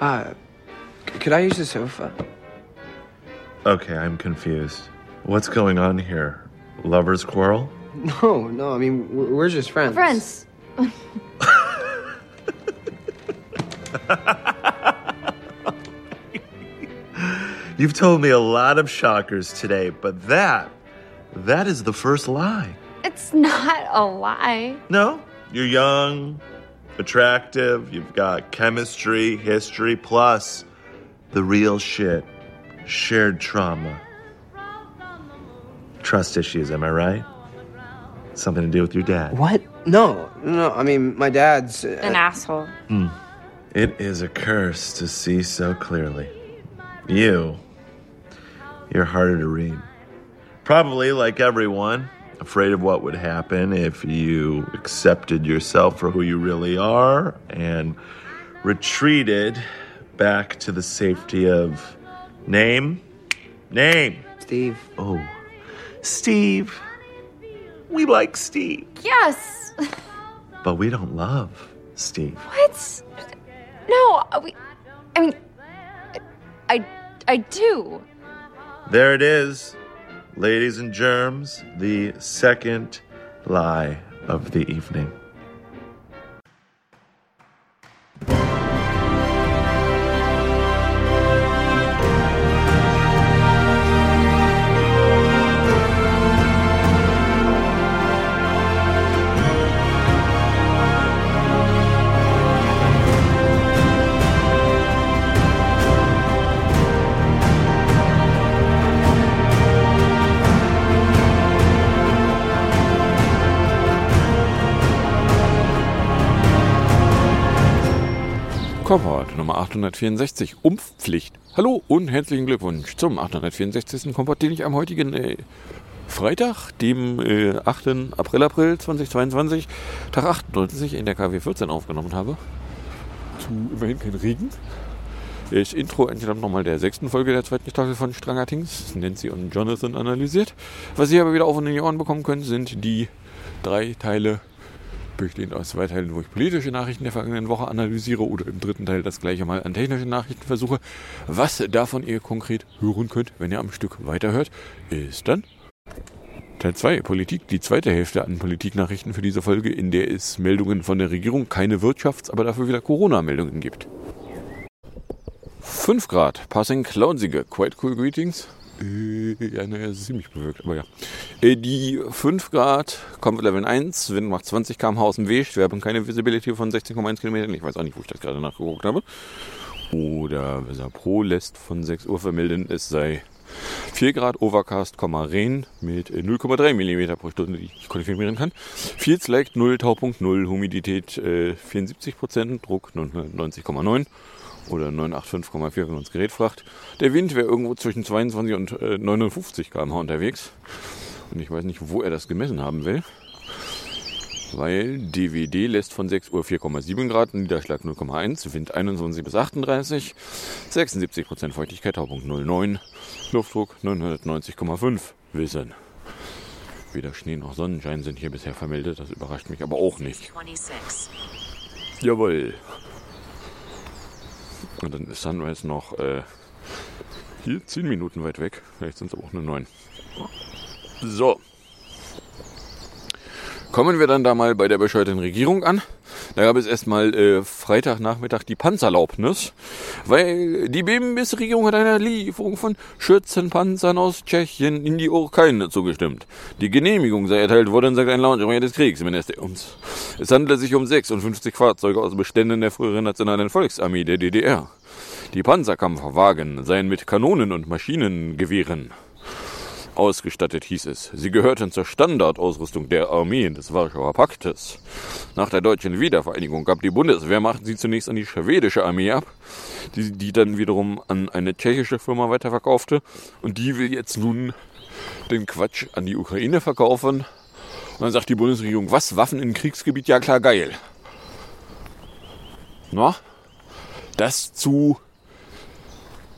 Uh, c- could I use the sofa? Okay, I'm confused. What's going on here? Lover's quarrel? No, no. I mean, we're, we're just friends. Friends. You've told me a lot of shockers today, but that, that is the first lie. It's not a lie. No, you're young, attractive, you've got chemistry, history, plus the real shit shared trauma. Trust issues, am I right? Something to do with your dad. What? No, no. I mean, my dad's. Uh, An asshole. It is a curse to see so clearly. You, you're harder to read. Probably like everyone, afraid of what would happen if you accepted yourself for who you really are and retreated back to the safety of name, name. Steve. Oh, Steve. We like Steve, Yes. but we don't love Steve. What? No, uh, we. I mean, I, I do. There it is, ladies and germs, the second lie of the evening. Kompott Nummer 864, Umfpflicht. Hallo und herzlichen Glückwunsch zum 864. Kompott, den ich am heutigen äh, Freitag, dem äh, 8. April, April 2022, Tag 98 in der KW 14 aufgenommen habe. Zu immerhin kein Regen. Das Intro entstammt nochmal der sechsten Folge der zweiten Staffel von Stranger Things. Nancy und Jonathan analysiert. Was Sie aber wieder auf und in die Ohren bekommen können, sind die drei Teile bestehend aus zwei Teilen, wo ich politische Nachrichten der vergangenen Woche analysiere oder im dritten Teil das gleiche mal an technische Nachrichten versuche. Was davon ihr konkret hören könnt, wenn ihr am Stück weiterhört, ist dann Teil 2, Politik, die zweite Hälfte an Politiknachrichten für diese Folge, in der es Meldungen von der Regierung, keine Wirtschafts-, aber dafür wieder Corona-Meldungen gibt. 5 Grad, passing cloudsige, quite cool greetings. Äh, ja, es ist ziemlich bewölkt, aber ja. Äh, die 5 Grad, Comfort Level 1, Wind macht 20 km/h aus dem Weg. Wir haben keine Visibility von 16,1 Kilometern. Ich weiß auch nicht, wo ich das gerade nachgeguckt habe. Oder Weser Pro lässt von 6 Uhr vermelden, es sei 4 Grad Overcast, Rain mit äh, 0,3 mm pro Stunde, die ich konfigurieren kann. Fields Like 0, Taupunkt 0, Humidität äh, 74%, Druck 99,9 oder 985,4, wenn man das Gerät fragt. Der Wind wäre irgendwo zwischen 22 und äh, 59 km/h unterwegs. Und ich weiß nicht, wo er das gemessen haben will. Weil DWD lässt von 6 Uhr 4,7 Grad, Niederschlag 0,1, Wind 21 bis 38, 76% Feuchtigkeit, Taupunkt 09, Luftdruck 990,5 wissen. Weder Schnee noch Sonnenschein sind hier bisher vermeldet, das überrascht mich aber auch nicht. 26. Jawohl. Und dann ist Sunrise noch äh, hier 10 Minuten weit weg. Vielleicht sind es auch nur 9. So. Kommen wir dann da mal bei der bescheuerten Regierung an. Da gab es erstmal äh, Freitagnachmittag die Panzerlaubnis, weil die BMWs-Regierung hat einer Lieferung von Schützenpanzern aus Tschechien in die Ukraine zugestimmt. Die Genehmigung sei erteilt worden, sagt ein Launsprecher des Kriegsministeriums. Es handelt sich um 56 Fahrzeuge aus Beständen der früheren Nationalen Volksarmee der DDR. Die Panzerkampfwagen seien mit Kanonen und Maschinengewehren ausgestattet, hieß es. Sie gehörten zur Standardausrüstung der Armeen des Warschauer Paktes. Nach der deutschen Wiedervereinigung gab die Bundeswehrmacht sie zunächst an die schwedische Armee ab, die, die dann wiederum an eine tschechische Firma weiterverkaufte. Und die will jetzt nun den Quatsch an die Ukraine verkaufen. Und dann sagt die Bundesregierung, was, Waffen im Kriegsgebiet? Ja klar, geil. Na, das zu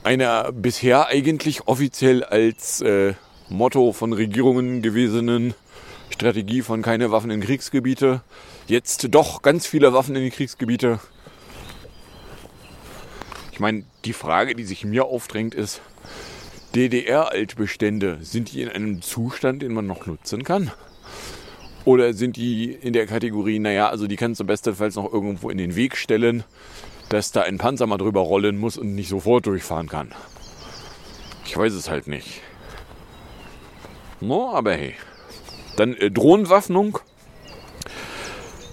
einer bisher eigentlich offiziell als äh, Motto von Regierungen gewesenen Strategie von keine Waffen in Kriegsgebiete. Jetzt doch ganz viele Waffen in die Kriegsgebiete. Ich meine, die Frage, die sich mir aufdrängt, ist, DDR-Altbestände, sind die in einem Zustand, den man noch nutzen kann? Oder sind die in der Kategorie, naja, also die kannst du bestenfalls noch irgendwo in den Weg stellen, dass da ein Panzer mal drüber rollen muss und nicht sofort durchfahren kann? Ich weiß es halt nicht. No, aber hey. Dann äh, Drohnenwaffnung.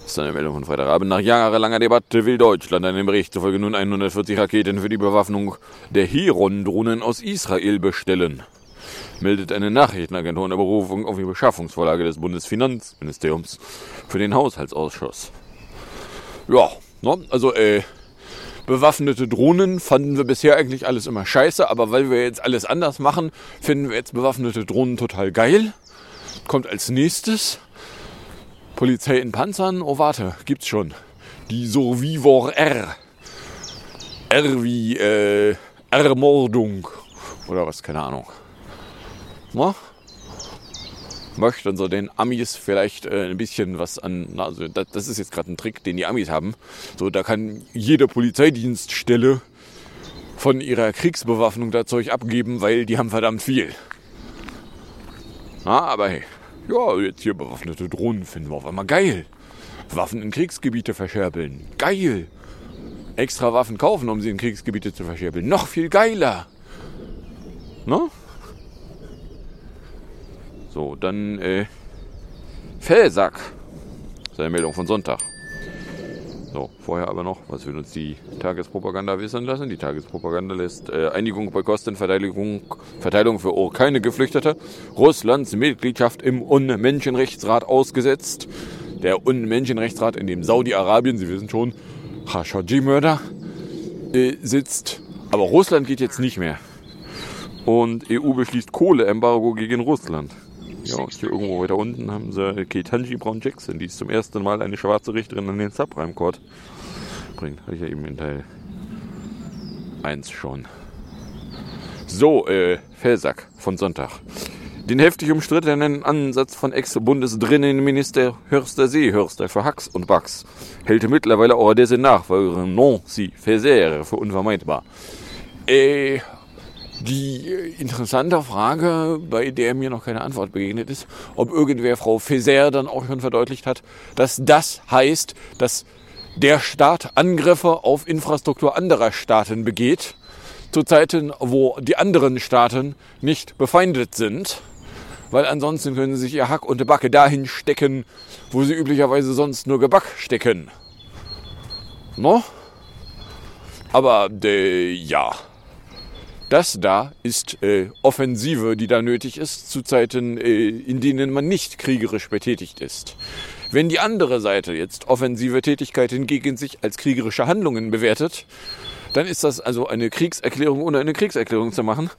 Das ist eine Meldung von Freitagabend. Nach jahrelanger Debatte will Deutschland einem Bericht zufolge nun 140 Raketen für die Bewaffnung der Heron-Drohnen aus Israel bestellen. Meldet eine Nachrichtenagentur in Berufung auf die Beschaffungsvorlage des Bundesfinanzministeriums für den Haushaltsausschuss. Ja, ne, also äh, bewaffnete Drohnen fanden wir bisher eigentlich alles immer scheiße, aber weil wir jetzt alles anders machen, finden wir jetzt bewaffnete Drohnen total geil. Kommt als nächstes Polizei in Panzern. Oh, warte, gibt's schon. Die Survivor R. R wie äh, Ermordung. Oder was, keine Ahnung. Na? Möchten so den Amis vielleicht äh, ein bisschen was an. Also, das, das ist jetzt gerade ein Trick, den die Amis haben. So, da kann jede Polizeidienststelle von ihrer Kriegsbewaffnung da Zeug abgeben, weil die haben verdammt viel. Na, aber hey. Ja, jetzt hier bewaffnete Drohnen finden wir auf einmal geil. Waffen in Kriegsgebiete verscherbeln. Geil. Extra Waffen kaufen, um sie in Kriegsgebiete zu verscherbeln. Noch viel geiler. Ne? So, dann äh, Fellsack. Das ist eine Meldung von Sonntag. So, vorher aber noch, was will uns die Tagespropaganda wissen lassen? Die Tagespropaganda lässt äh, Einigung bei Kostenverteilung Verteilung für keine Geflüchtete, Russlands Mitgliedschaft im UN-Menschenrechtsrat ausgesetzt. Der UN-Menschenrechtsrat, in dem Saudi-Arabien, Sie wissen schon, Khashoggi-Mörder, äh, sitzt. Aber Russland geht jetzt nicht mehr. Und EU beschließt Kohleembargo gegen Russland. Ja, und hier irgendwo weiter unten haben sie Ketanji Brown Jackson, die ist zum ersten Mal eine schwarze Richterin an den Supreme Court bringt. Hatte ich ja eben in Teil 1 schon. So, äh, Fellsack von Sonntag. Den heftig umstrittenen Ansatz von Ex-Bundesdrinnenminister Hörster Seehörster für Hacks und Bugs hält mittlerweile auch dessen Nachfolgerin Nancy Faeser für unvermeidbar. Äh, die interessante Frage, bei der mir noch keine Antwort begegnet ist, ob irgendwer Frau Faeser dann auch schon verdeutlicht hat, dass das heißt, dass der Staat Angriffe auf Infrastruktur anderer Staaten begeht, zu Zeiten, wo die anderen Staaten nicht befeindet sind, weil ansonsten können sie sich ihr Hack und Backe dahin stecken, wo sie üblicherweise sonst nur Geback stecken. No? Aber äh, ja, das da ist äh, Offensive, die da nötig ist, zu Zeiten, äh, in denen man nicht kriegerisch betätigt ist. Wenn die andere Seite jetzt offensive Tätigkeit hingegen sich als kriegerische Handlungen bewertet, dann ist das also eine Kriegserklärung, ohne eine Kriegserklärung zu machen.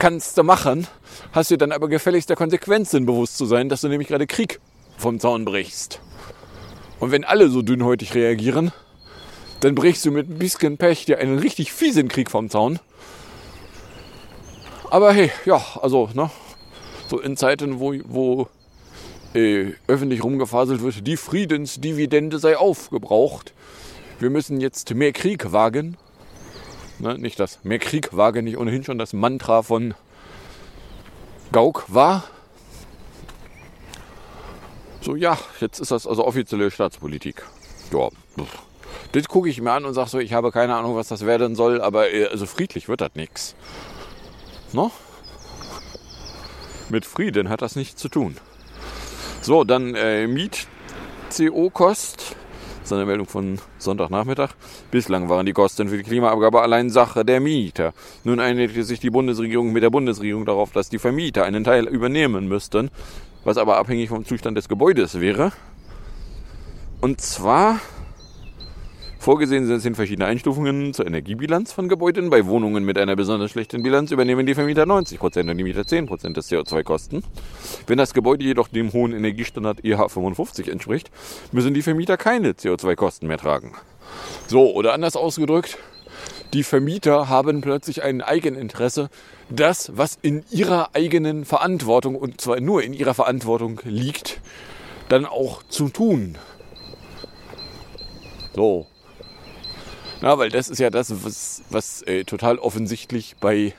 Kannst du machen, hast dir dann aber gefälligst der Konsequenzen bewusst zu sein, dass du nämlich gerade Krieg vom Zaun brichst. Und wenn alle so dünnhäutig reagieren, dann brichst du mit ein bisschen Pech dir einen richtig fiesen Krieg vom Zaun. Aber hey, ja, also, ne, so in Zeiten, wo, wo äh, öffentlich rumgefaselt wird, die Friedensdividende sei aufgebraucht. Wir müssen jetzt mehr Krieg wagen. Ne, nicht das mehr Krieg wagen, nicht ohnehin schon das Mantra von Gauck war. So, ja, jetzt ist das also offizielle Staatspolitik. Ja, das gucke ich mir an und sage so, ich habe keine Ahnung, was das werden soll, aber äh, also friedlich wird das nichts. No? Mit Frieden hat das nichts zu tun. So, dann äh, Miet-CO-Kost. Das ist eine Meldung von Sonntagnachmittag. Bislang waren die Kosten für die Klimaabgabe allein Sache der Mieter. Nun einigte sich die Bundesregierung mit der Bundesregierung darauf, dass die Vermieter einen Teil übernehmen müssten, was aber abhängig vom Zustand des Gebäudes wäre. Und zwar Vorgesehen sind es verschiedene Einstufungen zur Energiebilanz von Gebäuden. Bei Wohnungen mit einer besonders schlechten Bilanz übernehmen die Vermieter 90% und die Mieter 10% des CO2-Kosten. Wenn das Gebäude jedoch dem hohen Energiestandard EH55 entspricht, müssen die Vermieter keine CO2-Kosten mehr tragen. So, oder anders ausgedrückt, die Vermieter haben plötzlich ein Eigeninteresse, das, was in ihrer eigenen Verantwortung, und zwar nur in ihrer Verantwortung liegt, dann auch zu tun. So, Na, weil das ist ja das, was, was äh, total offensichtlich bei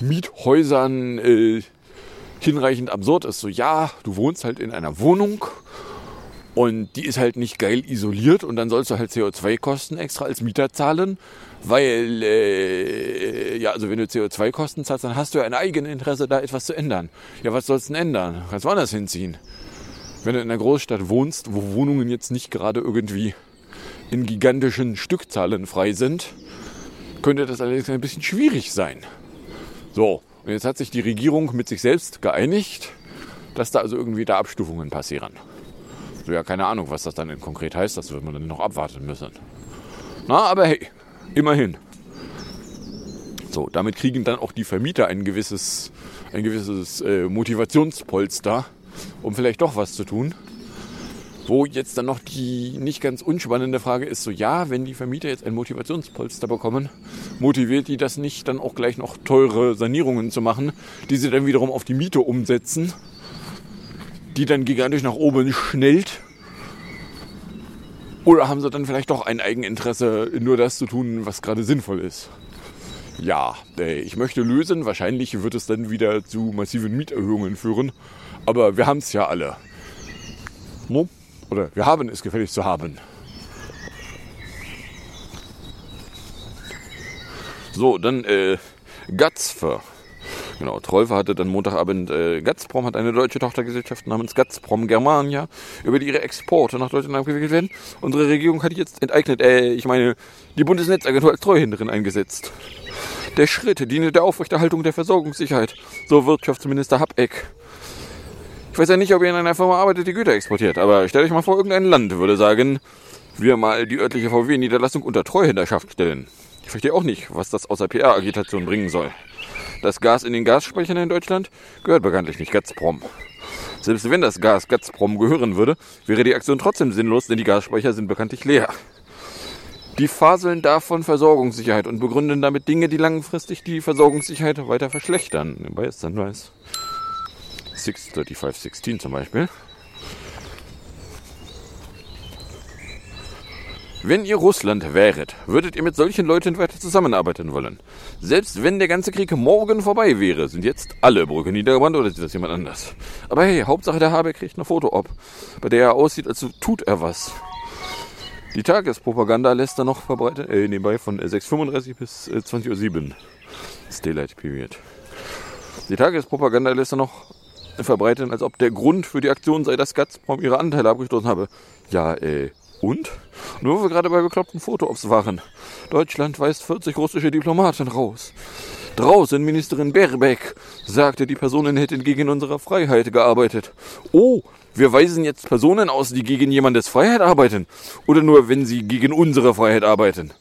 Miethäusern äh, hinreichend absurd ist. So, ja, du wohnst halt in einer Wohnung und die ist halt nicht geil isoliert und dann sollst du halt CO2-Kosten extra als Mieter zahlen, weil, äh, ja, also wenn du CO2-Kosten zahlst, dann hast du ja ein eigenes Interesse, da etwas zu ändern. Ja, was sollst du denn ändern? Du kannst woanders hinziehen. Wenn du in einer Großstadt wohnst, wo Wohnungen jetzt nicht gerade irgendwie in gigantischen Stückzahlen frei sind, könnte das allerdings ein bisschen schwierig sein. So, und jetzt hat sich die Regierung mit sich selbst geeinigt, dass da also irgendwie da Abstufungen passieren. So, ja, keine Ahnung, was das dann konkret heißt, das wird man dann noch abwarten müssen. Na, aber hey, immerhin. So, damit kriegen dann auch die Vermieter ein gewisses, ein gewisses äh, Motivationspolster, um vielleicht doch was zu tun. Wo jetzt dann noch die nicht ganz unspannende Frage ist, so ja, wenn die Vermieter jetzt ein Motivationspolster bekommen, motiviert die das nicht dann auch gleich noch teure Sanierungen zu machen, die sie dann wiederum auf die Miete umsetzen, die dann gigantisch nach oben schnellt? Oder haben sie dann vielleicht doch ein Eigeninteresse, nur das zu tun, was gerade sinnvoll ist? Ja, äh, ich möchte lösen. Wahrscheinlich wird es dann wieder zu massiven Mieterhöhungen führen. Aber wir haben es ja alle. No? Oder wir haben es gefällig zu haben. So, dann äh, Gatzfer. Genau, Trolfe hatte dann Montagabend, äh, Gazprom hat eine deutsche Tochtergesellschaft namens Gazprom Germania, über die ihre Exporte nach Deutschland abgewickelt werden. Unsere Regierung hat jetzt enteignet, äh, ich meine, die Bundesnetzagentur als Treuhänderin eingesetzt. Der Schritt diene der Aufrechterhaltung der Versorgungssicherheit, so Wirtschaftsminister Habeck. Ich weiß ja nicht, ob ihr in einer Firma arbeitet, die Güter exportiert, aber stellt euch mal vor, irgendein Land würde sagen, wir mal die örtliche VW-Niederlassung unter Treuhänderschaft stellen. Ich verstehe auch nicht, was das außer PR-Agitation bringen soll. Das Gas in den Gasspeichern in Deutschland gehört bekanntlich nicht Gazprom. Selbst wenn das Gas Gazprom gehören würde, wäre die Aktion trotzdem sinnlos, denn die Gasspeicher sind bekanntlich leer. Die faseln davon Versorgungssicherheit und begründen damit Dinge, die langfristig die Versorgungssicherheit weiter verschlechtern. Bei Sunrise 63516 zum Beispiel. Wenn ihr Russland wäret, würdet ihr mit solchen Leuten weiter zusammenarbeiten wollen. Selbst wenn der ganze Krieg morgen vorbei wäre, sind jetzt alle Brücken niedergebrannt oder sieht das jemand anders? Aber hey, Hauptsache der Habeck kriegt eine Foto ab, bei der er aussieht, als tut er was. Die Tagespropaganda lässt er noch verbreitet, äh, nebenbei von 6.35 bis äh, 20.07 Uhr. Das Daylight Period. Die Tagespropaganda lässt er noch verbreiten, als ob der Grund für die Aktion sei, dass Gazprom ihre Anteile abgestoßen habe. Ja, äh, und? Nur wo wir gerade bei bekloppten Fotoops waren. Deutschland weist 40 russische Diplomaten raus. Draußen Ministerin Baerbeck sagte, die Personen hätten gegen unsere Freiheit gearbeitet. Oh, wir weisen jetzt Personen aus, die gegen jemandes Freiheit arbeiten. Oder nur, wenn sie gegen unsere Freiheit arbeiten.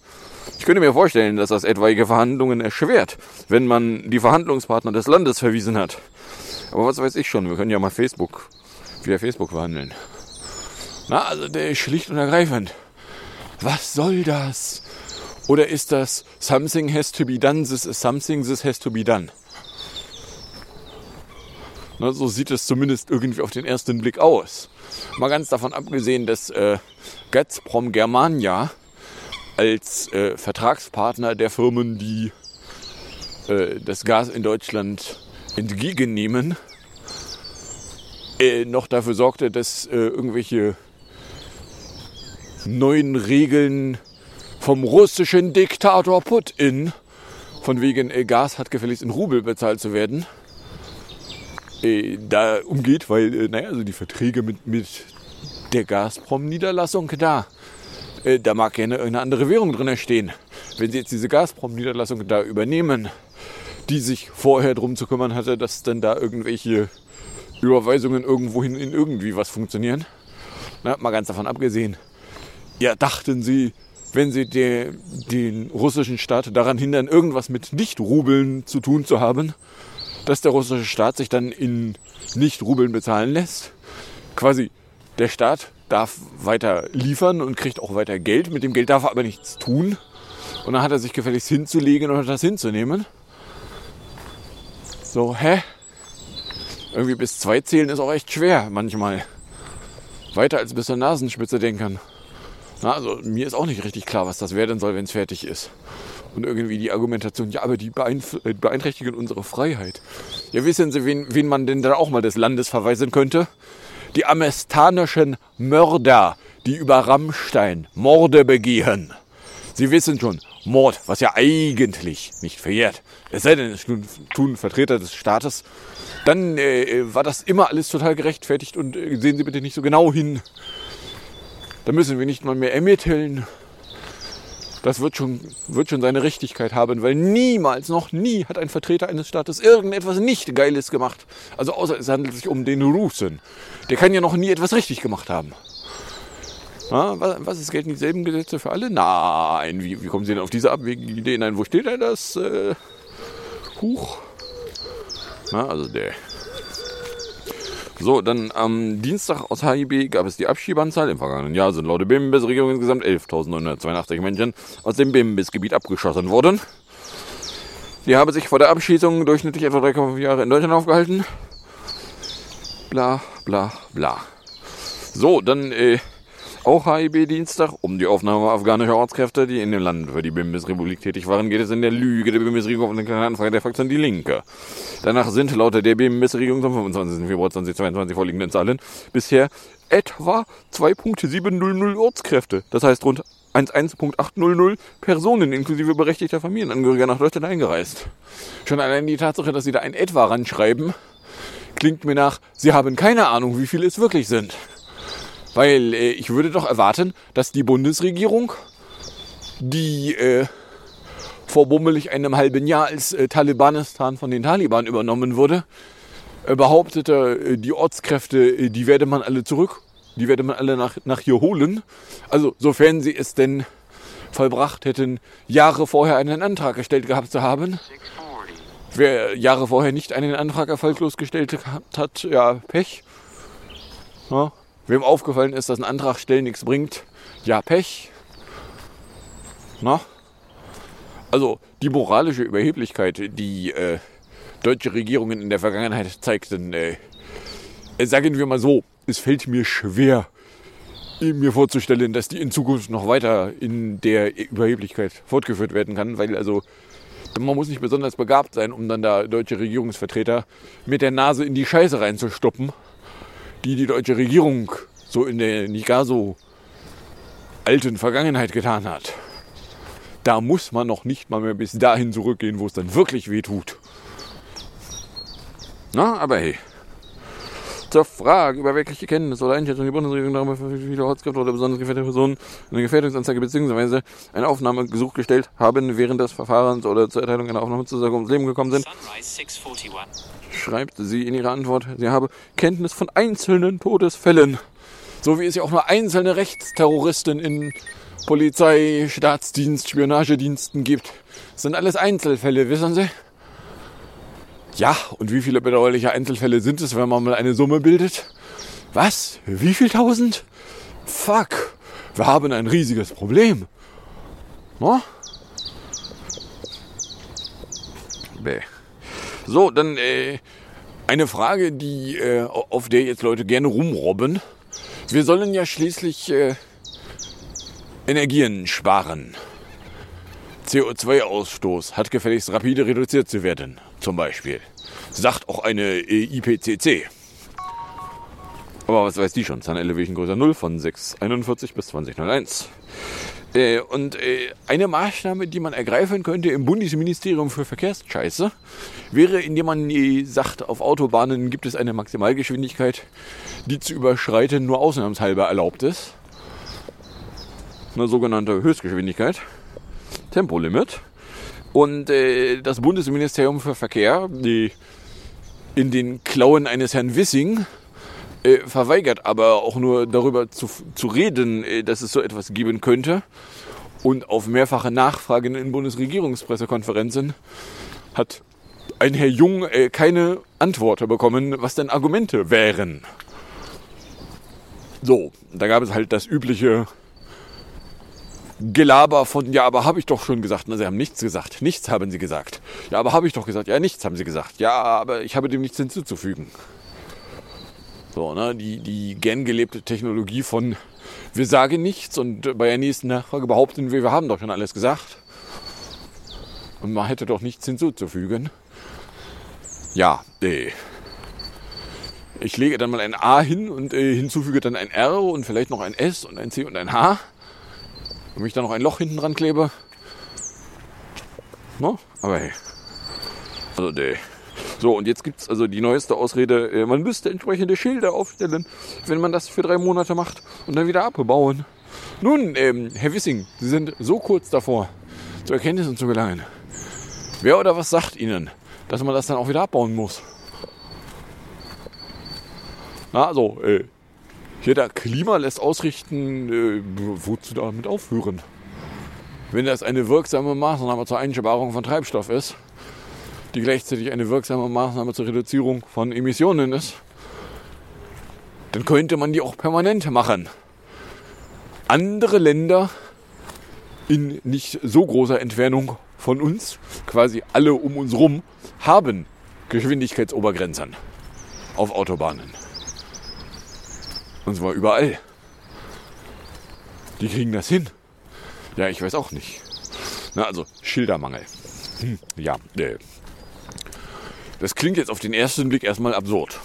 Ich könnte mir vorstellen, dass das etwaige Verhandlungen erschwert, wenn man die Verhandlungspartner des Landes verwiesen hat. Aber was weiß ich schon, wir können ja mal Facebook, wieder Facebook verhandeln. Na, also der ist schlicht und ergreifend. Was soll das? Oder ist das something has to be done, this is something, this has to be done? Na, so sieht es zumindest irgendwie auf den ersten Blick aus. Mal ganz davon abgesehen, dass äh, Gazprom Germania als äh, Vertragspartner der Firmen, die äh, das Gas in Deutschland entgegennehmen, äh, noch dafür sorgte, dass äh, irgendwelche neuen Regeln vom russischen Diktator Putin, von wegen äh, Gas hat gefälligst in Rubel bezahlt zu werden, äh, da umgeht, weil, äh, naja, also die Verträge mit, mit der Gazprom-Niederlassung da, äh, da mag gerne irgendeine andere Währung drin stehen. Wenn sie jetzt diese Gazprom-Niederlassung da übernehmen, die sich vorher drum zu kümmern hatte, dass dann da irgendwelche Überweisungen irgendwohin in irgendwie was funktionieren. Na, mal ganz davon abgesehen. Ja, dachten sie, wenn sie de, den russischen Staat daran hindern, irgendwas mit Nicht-Rubeln zu tun zu haben, dass der russische Staat sich dann in Nicht-Rubeln bezahlen lässt. Quasi der Staat darf weiter liefern und kriegt auch weiter Geld. Mit dem Geld darf er aber nichts tun. Und dann hat er sich gefälligst hinzulegen oder das hinzunehmen. So, hä? Irgendwie bis zwei zählen ist auch echt schwer manchmal. Weiter als bis zur Nasenspitze denken. Na, also mir ist auch nicht richtig klar, was das werden soll, wenn es fertig ist. Und irgendwie die Argumentation, ja, aber die äh, beeinträchtigen unsere Freiheit. Ja, wissen Sie, wen, wen man denn da auch mal des Landes verweisen könnte? Die amestanischen Mörder, die über Rammstein Morde begehen. Sie wissen schon, Mord, was ja eigentlich nicht verjährt. Es sei denn, es tun, Vertreter des Staates. Dann äh, war das immer alles total gerechtfertigt und äh, sehen Sie bitte nicht so genau hin. Da müssen wir nicht mal mehr ermitteln. Das wird schon, wird schon seine Richtigkeit haben, weil niemals, noch nie hat ein Vertreter eines Staates irgendetwas nicht Geiles gemacht. Also außer es handelt sich um den Russen. Der kann ja noch nie etwas richtig gemacht haben. Na, was, ist, gelten dieselben Gesetze für alle? Nein, wie, wie kommen Sie denn auf diese abwegige Idee? Nein, wo steht denn das? Äh, Huch. Na, also der. So, dann am Dienstag aus HIB gab es die Abschiebeanzahl. Im vergangenen Jahr sind laut der BIMBIS-Regierung insgesamt 11.982 Menschen aus dem BIMBIS-Gebiet abgeschossen worden. Die haben sich vor der Abschießung durchschnittlich etwa 3,5 Jahre in Deutschland aufgehalten. Bla, bla, bla. So, dann äh, auch HIB-Dienstag. Um die Aufnahme afghanischer Ortskräfte, die in dem Land für die BIMBIS-Republik tätig waren, geht es in der Lüge der BIMBIS-Regierung auf eine Anfrage der Fraktion Die Linke. Danach sind laut der BIMBIS-Regierung zum 25. Februar 2022 vorliegenden Zahlen bisher etwa 2.700 Ortskräfte, das heißt rund 11.800 Personen inklusive berechtigter Familienangehöriger nach Deutschland eingereist. Schon allein die Tatsache, dass sie da ein etwa ranschreiben, klingt mir nach, sie haben keine Ahnung, wie viele es wirklich sind. Weil äh, ich würde doch erwarten, dass die Bundesregierung, die äh, vor bummelig einem halben Jahr als äh, Talibanistan von den Taliban übernommen wurde, äh, behauptete, äh, die Ortskräfte, äh, die werde man alle zurück, die werde man alle nach, nach hier holen. Also sofern sie es denn vollbracht hätten, Jahre vorher einen Antrag gestellt gehabt zu haben. Wer Jahre vorher nicht einen Antrag erfolglos gestellt hat, ja, Pech. Ja. Wem aufgefallen ist, dass ein Antrag stellen nichts bringt, ja, Pech. Na? Also die moralische Überheblichkeit, die äh, deutsche Regierungen in der Vergangenheit zeigten, äh, sagen wir mal so, es fällt mir schwer, mir vorzustellen, dass die in Zukunft noch weiter in der Überheblichkeit fortgeführt werden kann, weil also man muss nicht besonders begabt sein, um dann da deutsche Regierungsvertreter mit der Nase in die Scheiße reinzustoppen, die die deutsche Regierung so in der nicht gar so alten Vergangenheit getan hat. Da muss man noch nicht mal mehr bis dahin zurückgehen, wo es dann wirklich weh tut. Na, aber hey. Zur Frage über wirkliche Kenntnisse oder Einschätzung der Bundesregierung darüber, viele Ortskräfte oder besonders gefährdete Personen eine Gefährdungsanzeige bzw. eine Aufnahmegesuch gestellt haben, während des Verfahrens oder zur Erteilung einer Aufnahmezusage ums Leben gekommen sind, Sunrise 641. schreibt sie in ihrer Antwort, sie habe Kenntnis von einzelnen Todesfällen. So wie es ja auch nur einzelne Rechtsterroristen in Polizei, Staatsdienst, Spionagediensten gibt. Das sind alles Einzelfälle, wissen Sie? Ja, und wie viele bedauerliche Einzelfälle sind es, wenn man mal eine Summe bildet? Was? Wie viel tausend? Fuck, wir haben ein riesiges Problem. No? Bäh. So, dann äh, eine Frage, die äh, auf der jetzt Leute gerne rumrobben. Wir sollen ja schließlich äh, Energien sparen. CO2-Ausstoß hat gefälligst rapide reduziert zu werden, zum Beispiel. Sagt auch eine äh, IPCC. Aber was weiß die schon? Sun Elevation größer 0 von 641 bis 2001. Äh, und äh, eine Maßnahme, die man ergreifen könnte im Bundesministerium für Verkehrsscheiße, wäre, indem man sagt, auf Autobahnen gibt es eine Maximalgeschwindigkeit, die zu überschreiten nur ausnahmshalber erlaubt ist. Eine sogenannte Höchstgeschwindigkeit. Tempolimit. Und äh, das Bundesministerium für Verkehr, die in den Klauen eines Herrn Wissing, äh, verweigert aber auch nur darüber zu, zu reden, äh, dass es so etwas geben könnte. Und auf mehrfache Nachfragen in Bundesregierungspressekonferenzen hat ein Herr Jung äh, keine Antwort bekommen, was denn Argumente wären. So, da gab es halt das übliche Gelaber von, ja, aber habe ich doch schon gesagt. Na, sie haben nichts gesagt. Nichts haben sie gesagt. Ja, aber habe ich doch gesagt. Ja, nichts haben sie gesagt. Ja, aber ich habe dem nichts hinzuzufügen. So, ne, die, die gern gelebte Technologie von wir sagen nichts und bei der nächsten Nachfrage behaupten wir, wir haben doch schon alles gesagt. Und man hätte doch nichts hinzuzufügen. Ja, äh, ich lege dann mal ein A hin und äh, hinzufüge dann ein R und vielleicht noch ein S und ein C und ein H. Und mich dann noch ein Loch hinten dran klebe. No? Aber hey. Also, nee. So, und jetzt gibt es also die neueste Ausrede, äh, man müsste entsprechende Schilder aufstellen, wenn man das für drei Monate macht und dann wieder abbauen. Nun, ähm, Herr Wissing, Sie sind so kurz davor, zu Erkenntnissen zu gelangen. Wer oder was sagt Ihnen, dass man das dann auch wieder abbauen muss? Na, also, äh, hier der Klima lässt ausrichten, äh, wozu damit aufhören? Wenn das eine wirksame Maßnahme zur Einsparung von Treibstoff ist, die gleichzeitig eine wirksame Maßnahme zur Reduzierung von Emissionen ist, dann könnte man die auch permanent machen. Andere Länder in nicht so großer Entfernung von uns, quasi alle um uns rum, haben Geschwindigkeitsobergrenzen auf Autobahnen. Und zwar überall. Die kriegen das hin. Ja, ich weiß auch nicht. Na, also Schildermangel. Hm, ja, äh, das klingt jetzt auf den ersten Blick erstmal absurd.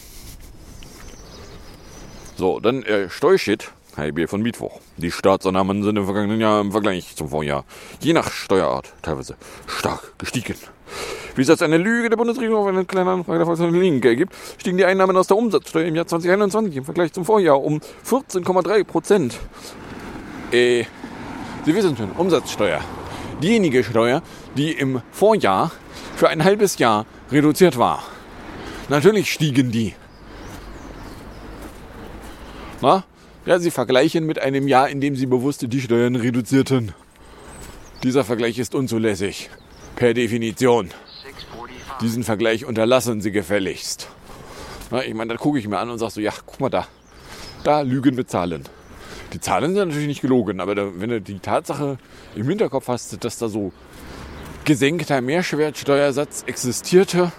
So, dann äh, Steuershit, HB von Mittwoch. Die Staatseinnahmen sind im vergangenen Jahr im Vergleich zum Vorjahr, je nach Steuerart, teilweise stark gestiegen. Wie es als eine Lüge der Bundesregierung auf eine kleine Anfrage der Volkswagen Linke ergibt, stiegen die Einnahmen aus der Umsatzsteuer im Jahr 2021 im Vergleich zum Vorjahr um 14,3 Prozent. Äh, Sie wissen schon, Umsatzsteuer. Diejenige Steuer, die im Vorjahr für ein halbes Jahr reduziert war. Natürlich stiegen die. Na? Ja, sie vergleichen mit einem Jahr, in dem sie bewusst die Steuern reduzierten. Dieser Vergleich ist unzulässig. Per Definition. Diesen Vergleich unterlassen sie gefälligst. Na, ich meine, da gucke ich mir an und sage so, ja, guck mal da. Da lügen wir Zahlen. Die Zahlen sind natürlich nicht gelogen, aber da, wenn du die Tatsache im Hinterkopf hast, dass da so gesenkter Mehrwertsteuersatz existierte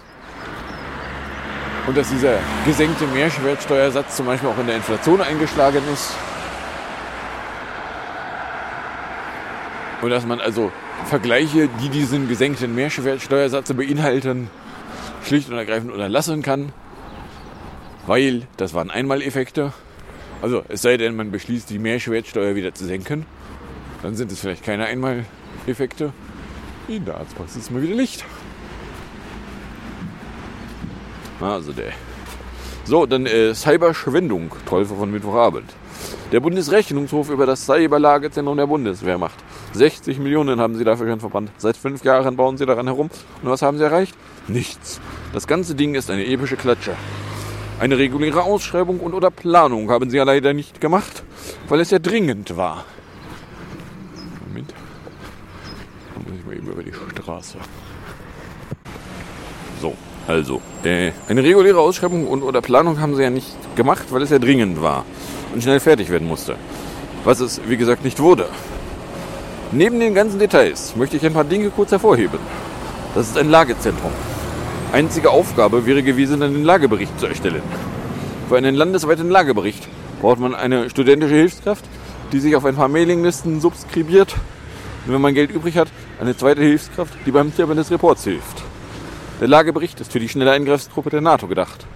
und dass dieser gesenkte Mehrwertsteuersatz zum Beispiel auch in der Inflation eingeschlagen ist. Und dass man also Vergleiche, die diesen gesenkten Mehrwertsteuersatz beinhalten, schlicht und ergreifend unterlassen kann, weil das waren Einmaleffekte. Also es sei denn, man beschließt, die Mehrwertsteuer wieder zu senken, dann sind es vielleicht keine Einmaleffekte. In der Arztpraxis ist mal wieder Licht. Also der. So, dann äh, Cyberschwendung, Teufel von Mittwochabend. Der Bundesrechnungshof über das Cyberlagezentrum der Bundeswehr macht. 60 Millionen haben sie dafür schon verbrannt. Seit fünf Jahren bauen sie daran herum. Und was haben sie erreicht? Nichts. Das ganze Ding ist eine epische Klatsche. Eine reguläre Ausschreibung und oder Planung haben sie ja leider nicht gemacht, weil es ja dringend war. Moment. Da muss ich mal eben über die Straße. So, also, äh, eine reguläre Ausschreibung und oder Planung haben sie ja nicht gemacht, weil es ja dringend war und schnell fertig werden musste. Was es, wie gesagt, nicht wurde. Neben den ganzen Details möchte ich ein paar Dinge kurz hervorheben. Das ist ein Lagezentrum. Einzige Aufgabe wäre gewesen, einen Lagebericht zu erstellen. Für einen landesweiten Lagebericht braucht man eine studentische Hilfskraft, die sich auf ein paar Mailinglisten subskribiert. Und wenn man Geld übrig hat, eine zweite Hilfskraft, die beim Tippen des Reports hilft. Der Lagebericht ist für die schnelle Eingriffstruppe der NATO gedacht.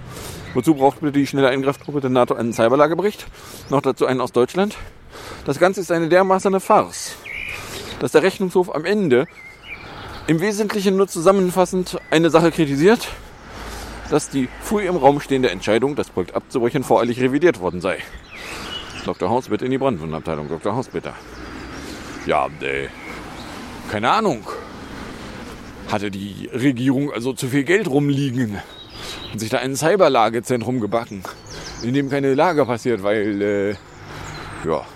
Wozu braucht bitte die schnelle Eingriffstruppe der NATO einen Cyberlagebericht? Noch dazu einen aus Deutschland? Das Ganze ist eine dermaßen Farce, dass der Rechnungshof am Ende im Wesentlichen nur zusammenfassend eine Sache kritisiert, dass die früh im Raum stehende Entscheidung, das Projekt abzubrechen, voreilig revidiert worden sei. Dr. Haus bitte in die Brandwundenabteilung. Dr. Haus bitte. Ja, äh, keine Ahnung. Hatte die Regierung also zu viel Geld rumliegen und sich da ein Cyberlagezentrum gebacken, in dem keine Lage passiert, weil, äh, ja.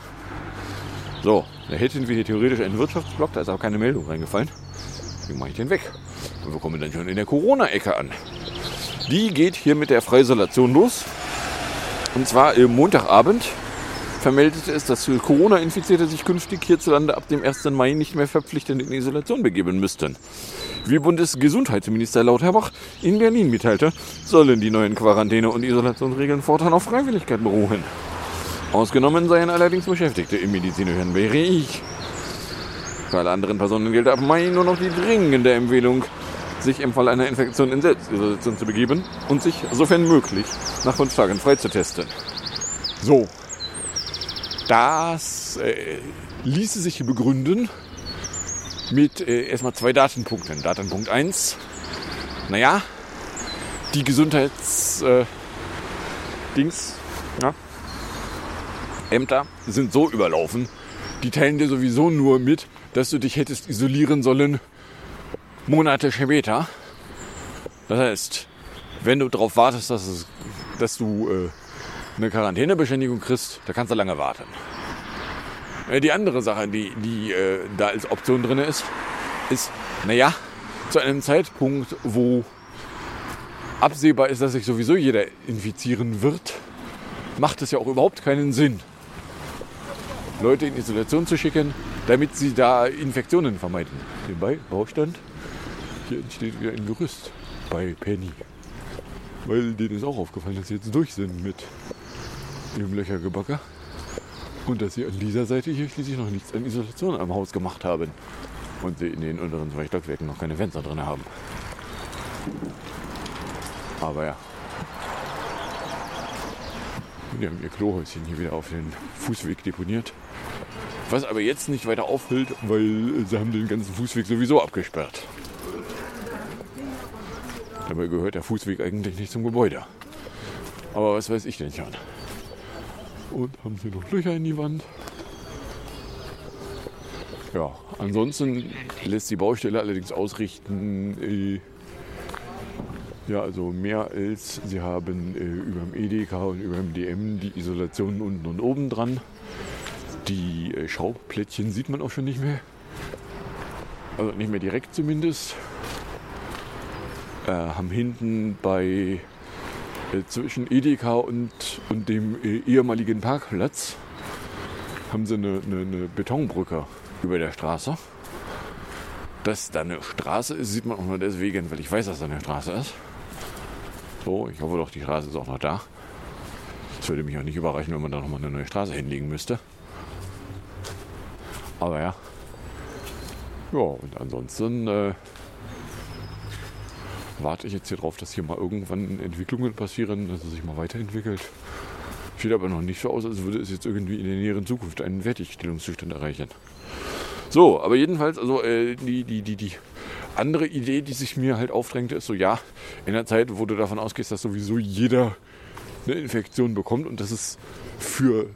So, da hätten wir hier theoretisch einen Wirtschaftsblock, da ist aber keine Meldung reingefallen. Deswegen mache ich den weg. Und wir kommen dann schon in der Corona-Ecke an. Die geht hier mit der Freisolation los. Und zwar im Montagabend vermeldete es, dass Corona-Infizierte sich künftig hierzulande ab dem 1. Mai nicht mehr verpflichtend in Isolation begeben müssten. Wie Bundesgesundheitsminister Lauterbach in Berlin mitteilte, sollen die neuen Quarantäne- und Isolationsregeln fortan auf Freiwilligkeit beruhen. Ausgenommen seien allerdings Beschäftigte im medizinischen Bereich. Für alle anderen Personen gilt ab Mai nur noch die dringende Empfehlung, sich im Fall einer Infektion in Selbstisolation zu begeben und sich, sofern möglich, nach fünf Tagen freizutesten. So, das äh, ließe sich begründen mit äh, erstmal zwei Datenpunkten. Datenpunkt 1, naja, die Gesundheits... Äh, Dings, ja, Ämter sind so überlaufen, die teilen dir sowieso nur mit, dass du dich hättest isolieren sollen Monate später. Das heißt, wenn du darauf wartest, dass, es, dass du äh, eine Quarantänebeschädigung kriegst, da kannst du lange warten. Äh, die andere Sache, die, die äh, da als Option drin ist, ist, naja, zu einem Zeitpunkt, wo absehbar ist, dass sich sowieso jeder infizieren wird, macht es ja auch überhaupt keinen Sinn, Leute in Isolation zu schicken, damit sie da Infektionen vermeiden. Nebenbei, Baustand, hier entsteht wieder ein Gerüst bei Penny. Weil denen ist auch aufgefallen, dass sie jetzt durch sind mit ihrem Löchergebacke. Und dass sie an dieser Seite hier schließlich noch nichts an Isolation am Haus gemacht haben. Und sie in den unteren zwei Stockwerken noch keine Fenster drin haben. Aber ja. Die haben ihr Klohäuschen hier wieder auf den Fußweg deponiert. Was aber jetzt nicht weiter auffällt, weil sie haben den ganzen Fußweg sowieso abgesperrt. Dabei gehört der Fußweg eigentlich nicht zum Gebäude. Aber was weiß ich denn schon. Und haben sie noch Löcher in die Wand. Ja, ansonsten lässt die Baustelle allerdings ausrichten, äh, ja, also mehr als sie haben äh, über dem EDK und über dem DM die Isolation unten und oben dran. Die äh, Schauplättchen sieht man auch schon nicht mehr. Also nicht mehr direkt zumindest. Äh, haben hinten bei äh, zwischen Edeka und, und dem äh, ehemaligen Parkplatz haben sie eine, eine, eine Betonbrücke über der Straße. Dass da eine Straße ist, sieht man auch nur deswegen, weil ich weiß, dass da eine Straße ist. So, ich hoffe doch, die Straße ist auch noch da. Es würde mich auch nicht überraschen, wenn man da nochmal eine neue Straße hinlegen müsste. Aber ja. Ja, und ansonsten äh, warte ich jetzt hier drauf, dass hier mal irgendwann Entwicklungen passieren, dass es sich mal weiterentwickelt. Sieht aber noch nicht so aus, als würde es jetzt irgendwie in der näheren Zukunft einen Fertigstellungszustand erreichen. So, aber jedenfalls, also äh, die, die, die, die andere Idee, die sich mir halt aufdrängte, ist so, ja, in der Zeit, wo du davon ausgehst, dass sowieso jeder eine Infektion bekommt und dass es für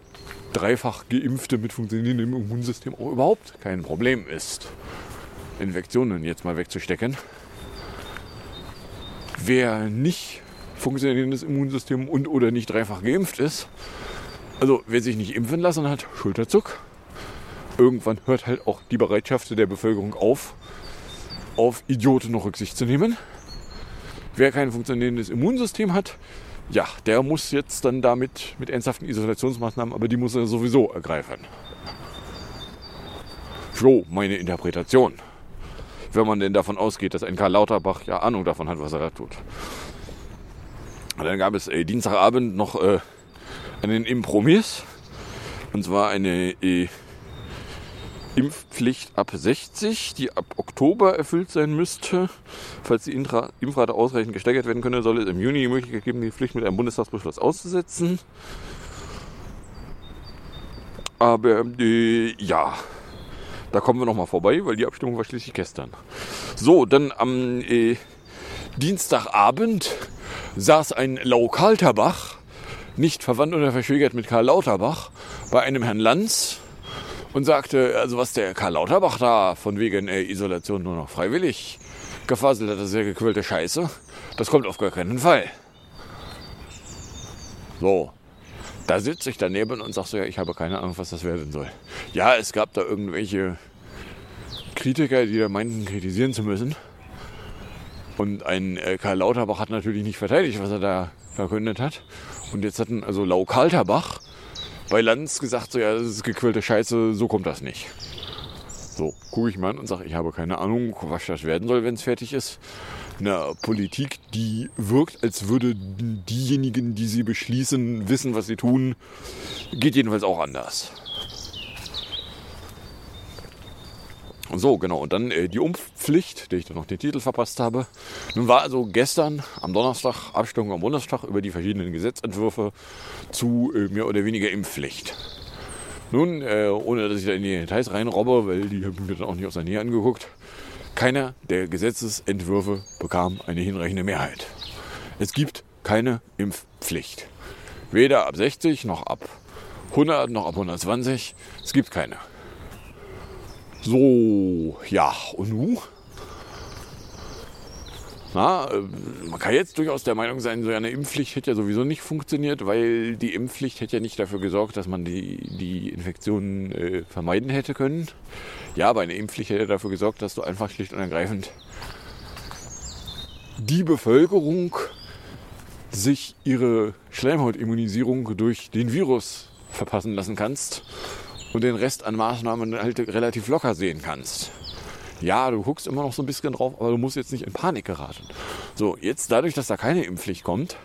dreifach Geimpfte mit funktionierendem Immunsystem auch überhaupt kein Problem ist, Infektionen jetzt mal wegzustecken. Wer nicht funktionierendes Immunsystem und oder nicht dreifach geimpft ist, also wer sich nicht impfen lassen hat, Schulterzuck. Irgendwann hört halt auch die Bereitschaft der Bevölkerung auf, auf Idioten noch Rücksicht zu nehmen. Wer kein funktionierendes Immunsystem hat, ja, der muss jetzt dann damit mit ernsthaften Isolationsmaßnahmen, aber die muss er sowieso ergreifen. So, meine Interpretation. Wenn man denn davon ausgeht, dass ein Karl Lauterbach ja Ahnung davon hat, was er da tut. Und dann gab es äh, Dienstagabend noch äh, einen Impromis. Und zwar eine äh, Impfpflicht ab 60, die ab Oktober erfüllt sein müsste. Falls die Intra Impfrate ausreichend gesteigert werden könne, soll es im Juni die Möglichkeit geben, die Pflicht mit einem Bundestagsbeschluss auszusetzen. Aber äh, ja, da kommen wir nochmal vorbei, weil die Abstimmung war schließlich gestern. So, dann am äh, Dienstagabend saß ein Lau Kalterbach, nicht verwandt oder verschwägert mit Karl Lauterbach, bei einem Herrn Lanz und sagte, also was der Karl Lauterbach da von wegen äh, Isolation nur noch freiwillig gefaselt hat, das ist ja gequillte Scheiße. Das kommt auf gar keinen Fall. So, da sitze ich daneben und sage so, ja, ich habe keine Ahnung, was das werden soll. Ja, es gab da irgendwelche Kritiker, die da meinten, kritisieren zu müssen. Und ein äh, Karl Lauterbach hat natürlich nicht verteidigt, was er da verkündet hat. Und jetzt hatten also Lau Kalterbach bei Lanz gesagt, so ja, das ist gequillte Scheiße, so kommt das nicht. So, gucke ich mal an und sage, ich habe keine Ahnung, was das werden soll, wenn es fertig ist. Eine Politik, die wirkt, als würde diejenigen, die sie beschließen, wissen, was sie tun, geht jedenfalls auch anders. So, genau. Und dann äh, die Impfpflicht, der ich dann noch den Titel verpasst habe. Nun war also gestern am Donnerstag Abstimmung am Bundestag über die verschiedenen Gesetzentwürfe zu äh, mehr oder weniger Impfpflicht. Nun, äh, ohne dass ich da in die Details reinrobbe, weil die habe ich mir dann auch nicht aus der Nähe angeguckt, keiner der Gesetzesentwürfe bekam eine hinreichende Mehrheit. Es gibt keine Impfpflicht. Weder ab 60 noch ab 100 noch ab 120. Es gibt keine. So, ja, und nu? Na, äh, man kann jetzt durchaus der Meinung sein, so eine Impfpflicht hätte ja sowieso nicht funktioniert, weil die Impfpflicht hätte ja nicht dafür gesorgt, dass man die, die Infektionen äh, vermeiden hätte können. Ja, aber eine Impfpflicht hätte dafür gesorgt, dass du einfach schlicht und ergreifend die Bevölkerung sich ihre Schleimhautimmunisierung durch den Virus verpassen lassen kannst und den Rest an Maßnahmen halt relativ locker sehen kannst. Ja, du guckst immer noch so ein bisschen drauf, aber du musst jetzt nicht in Panik geraten. So, jetzt dadurch, dass da keine Impfpflicht kommt,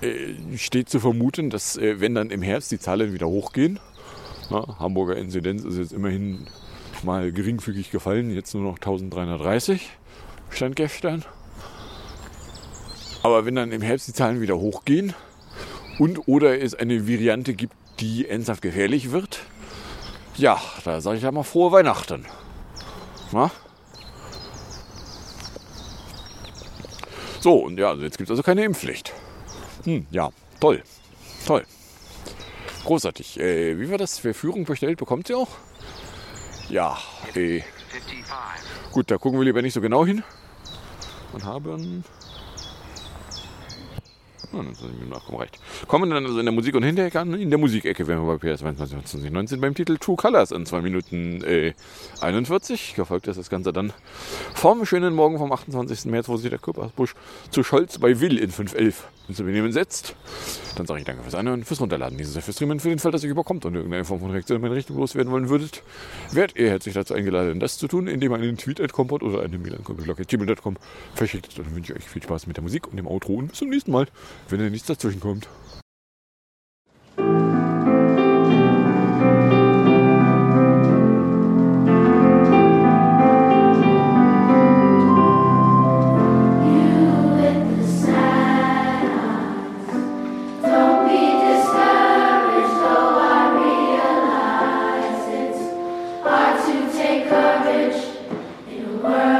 äh, steht zu vermuten, dass äh, wenn dann im Herbst die Zahlen wieder hochgehen, na, Hamburger Inzidenz ist jetzt immerhin mal geringfügig gefallen, jetzt nur noch 1330, stand gestern. Aber wenn dann im Herbst die Zahlen wieder hochgehen und oder es eine Variante gibt, die ernsthaft gefährlich wird, ja, da sage ich ja mal frohe Weihnachten. Na? So, und ja, also jetzt gibt es also keine Impfpflicht. Hm, ja, toll. Toll. Großartig. Äh, wie war das? Wer Führung bestellt, bekommt sie auch? Ja, äh, gut, da gucken wir lieber nicht so genau hin. Und haben ja, das nachkommen reicht. Kommen dann also in der Musik und Hinterecke an. In der Musikecke wären wir bei PS 2019 beim Titel True Colors in 2 Minuten äh, 41. Gefolgt ist das Ganze dann vom schönen Morgen vom 28. März, wo sich der Körpersbusch zu Scholz bei Will in 5.11 ins Benehmen setzt. Dann sage ich danke fürs Anhören, fürs Runterladen dieses fürs Streamen, für den Fall, dass ihr überkommt und irgendeine Form von Reaktion in meine Richtung loswerden wollen würdet. Werdet ihr herzlich dazu eingeladen, das zu tun, indem ihr einen Tweet at oder eine Mail an kompott.gmail.com verschickt. Dann wünsche ich euch viel Spaß mit der Musik und dem Outro und bis zum nächsten Mal wenn da nichts dazwischen kommt. Take courage in a world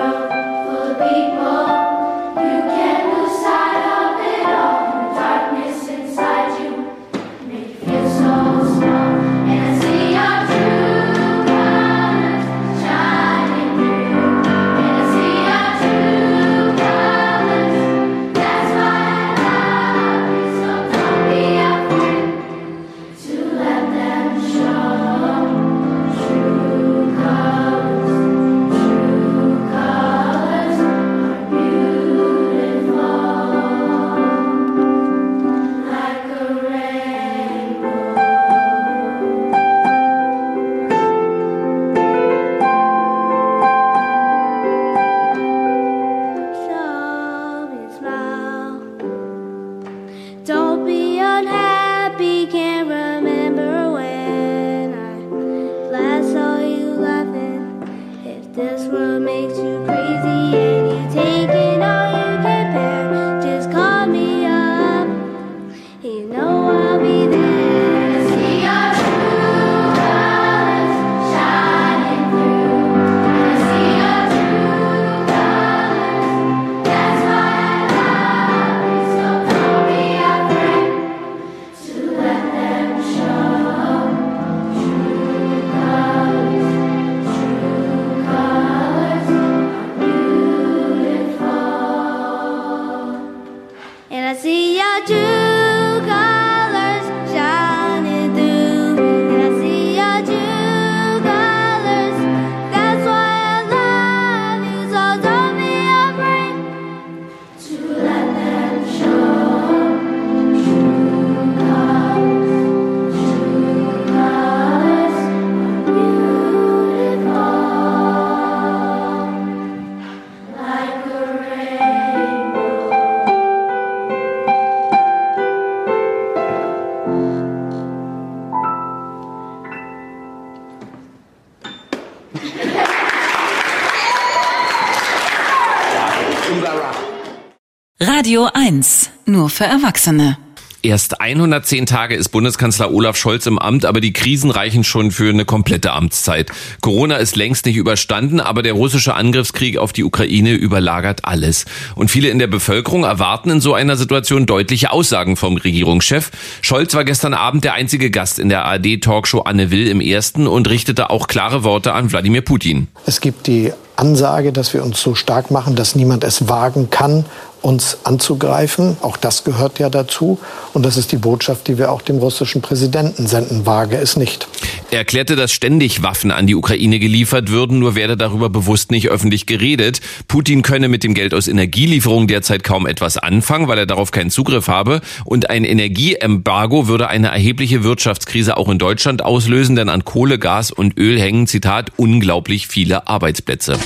Radio 1, nur für Erwachsene. Erst 110 Tage ist Bundeskanzler Olaf Scholz im Amt, aber die Krisen reichen schon für eine komplette Amtszeit. Corona ist längst nicht überstanden, aber der russische Angriffskrieg auf die Ukraine überlagert alles. Und viele in der Bevölkerung erwarten in so einer Situation deutliche Aussagen vom Regierungschef. Scholz war gestern Abend der einzige Gast in der ARD-Talkshow Anne Will im ersten und richtete auch klare Worte an Wladimir Putin. Es gibt die Ansage, dass wir uns so stark machen, dass niemand es wagen kann, uns anzugreifen. Auch das gehört ja dazu. Und das ist die Botschaft, die wir auch dem russischen Präsidenten senden. Wage es nicht. Er erklärte, dass ständig Waffen an die Ukraine geliefert würden, nur werde darüber bewusst nicht öffentlich geredet. Putin könne mit dem Geld aus Energielieferungen derzeit kaum etwas anfangen, weil er darauf keinen Zugriff habe. Und ein Energieembargo würde eine erhebliche Wirtschaftskrise auch in Deutschland auslösen, denn an Kohle, Gas und Öl hängen, Zitat, unglaublich viele Arbeitsplätze.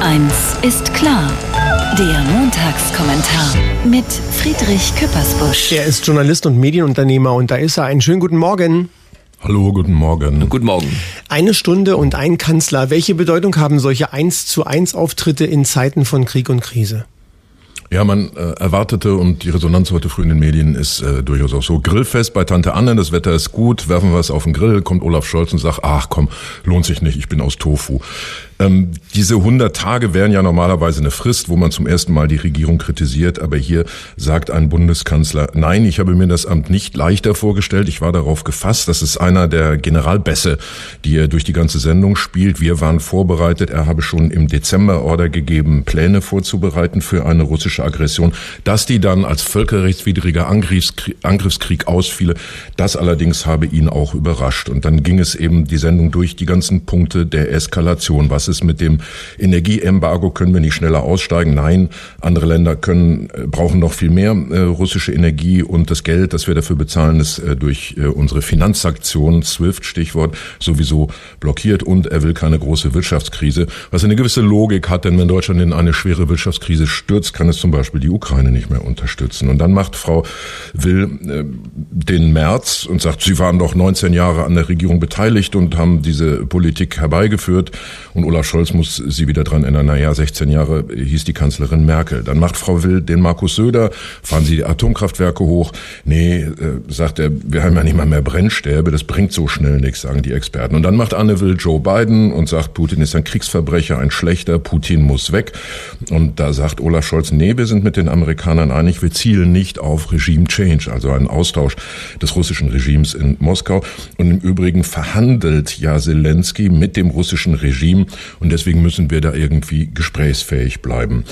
Eins ist klar. Der Montagskommentar mit Friedrich Küppersbusch. Er ist Journalist und Medienunternehmer und da ist er. Einen schönen guten Morgen. Hallo, guten Morgen. Guten Morgen. Eine Stunde und ein Kanzler. Welche Bedeutung haben solche 1 zu 1 Auftritte in Zeiten von Krieg und Krise? Ja, man äh, erwartete und die Resonanz heute früh in den Medien ist äh, durchaus auch so. Grillfest bei Tante Anne, das Wetter ist gut, werfen wir es auf den Grill, kommt Olaf Scholz und sagt, ach komm, lohnt sich nicht, ich bin aus Tofu. Ähm, diese 100 Tage wären ja normalerweise eine Frist, wo man zum ersten Mal die Regierung kritisiert, aber hier sagt ein Bundeskanzler, nein, ich habe mir das Amt nicht leichter vorgestellt, ich war darauf gefasst, das ist einer der Generalbässe, die er durch die ganze Sendung spielt. Wir waren vorbereitet, er habe schon im Dezember Order gegeben, Pläne vorzubereiten für eine russische Aggression. Dass die dann als völkerrechtswidriger Angriffskrieg, Angriffskrieg ausfiele, das allerdings habe ihn auch überrascht. Und dann ging es eben die Sendung durch die ganzen Punkte der Eskalation. Was ist mit dem Energieembargo? Können wir nicht schneller aussteigen? Nein, andere Länder können, äh, brauchen noch viel mehr äh, russische Energie und das Geld, das wir dafür bezahlen, ist äh, durch unsere Finanzsanktionen, SWIFT Stichwort, sowieso blockiert und er will keine große Wirtschaftskrise, was eine gewisse Logik hat, denn wenn Deutschland in eine schwere Wirtschaftskrise stürzt, kann es zum Beispiel die Ukraine nicht mehr unterstützen. Und dann macht Frau Will den März und sagt, sie waren doch 19 Jahre an der Regierung beteiligt und haben diese Politik herbeigeführt und Olaf Scholz muss sie wieder dran erinnern, naja, 16 Jahre hieß die Kanzlerin Merkel. Dann macht Frau Will den Markus Söder, fahren sie die Atomkraftwerke hoch. Nee, äh, sagt er, wir haben ja nicht mal mehr Brennstäbe, das bringt so schnell nichts, sagen die Experten. Und dann macht Anne Will Joe Biden und sagt, Putin ist ein Kriegsverbrecher, ein schlechter, Putin muss weg. Und da sagt Olaf Scholz, nee, wir sind mit den Amerikanern einig, wir zielen nicht auf Regime Change, also einen Austausch des russischen Regimes in Moskau. Und im Übrigen verhandelt ja Zelensky mit dem russischen Regime und deswegen müssen wir da irgendwie gesprächsfähig bleiben.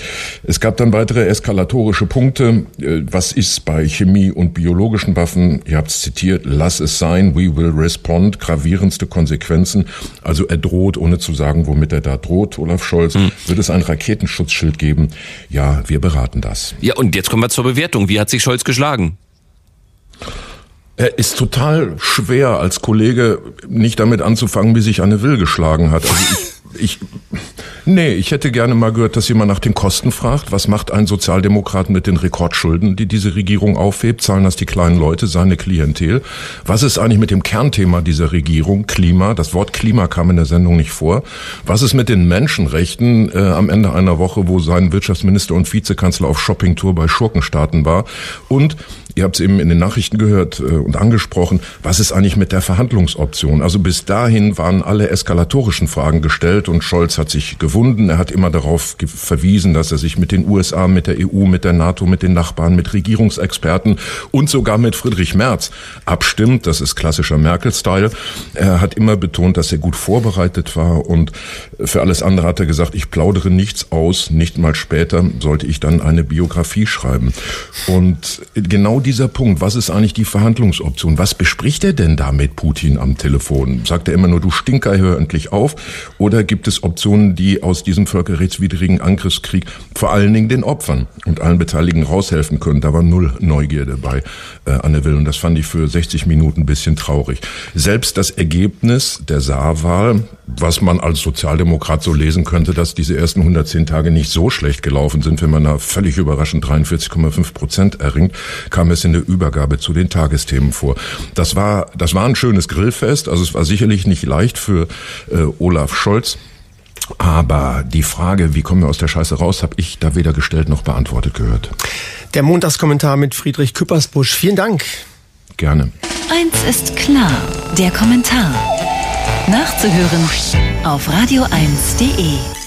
Es gab dann weitere eskalatorische Punkte. Äh, Was ist bei Chemie und biologischen Waffen? Ihr habt es zitiert, lass es sein, we will respond, gravierendste Konsequenzen. Also er droht, ohne zu sagen, womit er da droht, Olaf Scholz. Wird es ein Raketenschutzschild geben? Ja, wir beraten das. Ja, und jetzt kommen wir zur Bewertung. Wie hat sich Scholz geschlagen? Er ist total schwer als Kollege nicht damit anzufangen, wie sich Anne Will geschlagen hat. Also ich, nee, ich hätte gerne mal gehört, dass jemand nach den Kosten fragt. Was macht ein Sozialdemokrat mit den Rekordschulden, die diese Regierung aufhebt? Zahlen das die kleinen Leute, seine Klientel? Was ist eigentlich mit dem Kernthema dieser Regierung? Klima. Das Wort Klima kam in der Sendung nicht vor. Was ist mit den Menschenrechten äh, am Ende einer Woche, wo sein Wirtschaftsminister und Vizekanzler auf Shoppingtour bei Schurkenstaaten war? Und Ihr habt es eben in den Nachrichten gehört äh, und angesprochen. Was ist eigentlich mit der Verhandlungsoption? Also bis dahin waren alle eskalatorischen Fragen gestellt und Scholz hat sich gewunden. Er hat immer darauf verwiesen, dass er sich mit den USA, mit der EU, mit der NATO, mit den Nachbarn, mit Regierungsexperten und sogar mit Friedrich Merz abstimmt. Das ist klassischer Merkel-Style. Er hat immer betont, dass er gut vorbereitet war und für alles andere hat er gesagt, ich plaudere nichts aus. Nicht mal später sollte ich dann eine Biografie schreiben. Und genau dieser Punkt, was ist eigentlich die Verhandlungsoption? Was bespricht er denn da mit Putin am Telefon? Sagt er immer nur, du Stinker, hör endlich auf? Oder gibt es Optionen, die aus diesem völkerrechtswidrigen Angriffskrieg vor allen Dingen den Opfern und allen Beteiligten raushelfen können? Da war null Neugierde bei äh, Anne Will und das fand ich für 60 Minuten ein bisschen traurig. Selbst das Ergebnis der Saarwahl, was man als Sozialdemokrat so lesen könnte, dass diese ersten 110 Tage nicht so schlecht gelaufen sind, wenn man da völlig überraschend 43,5 Prozent erringt, kam es in der Übergabe zu den Tagesthemen vor. Das war, das war ein schönes Grillfest, also es war sicherlich nicht leicht für äh, Olaf Scholz. Aber die Frage, wie kommen wir aus der Scheiße raus, habe ich da weder gestellt noch beantwortet gehört. Der Montagskommentar mit Friedrich Küppersbusch. Vielen Dank. Gerne. Eins ist klar, der Kommentar. Nachzuhören auf radio1.de.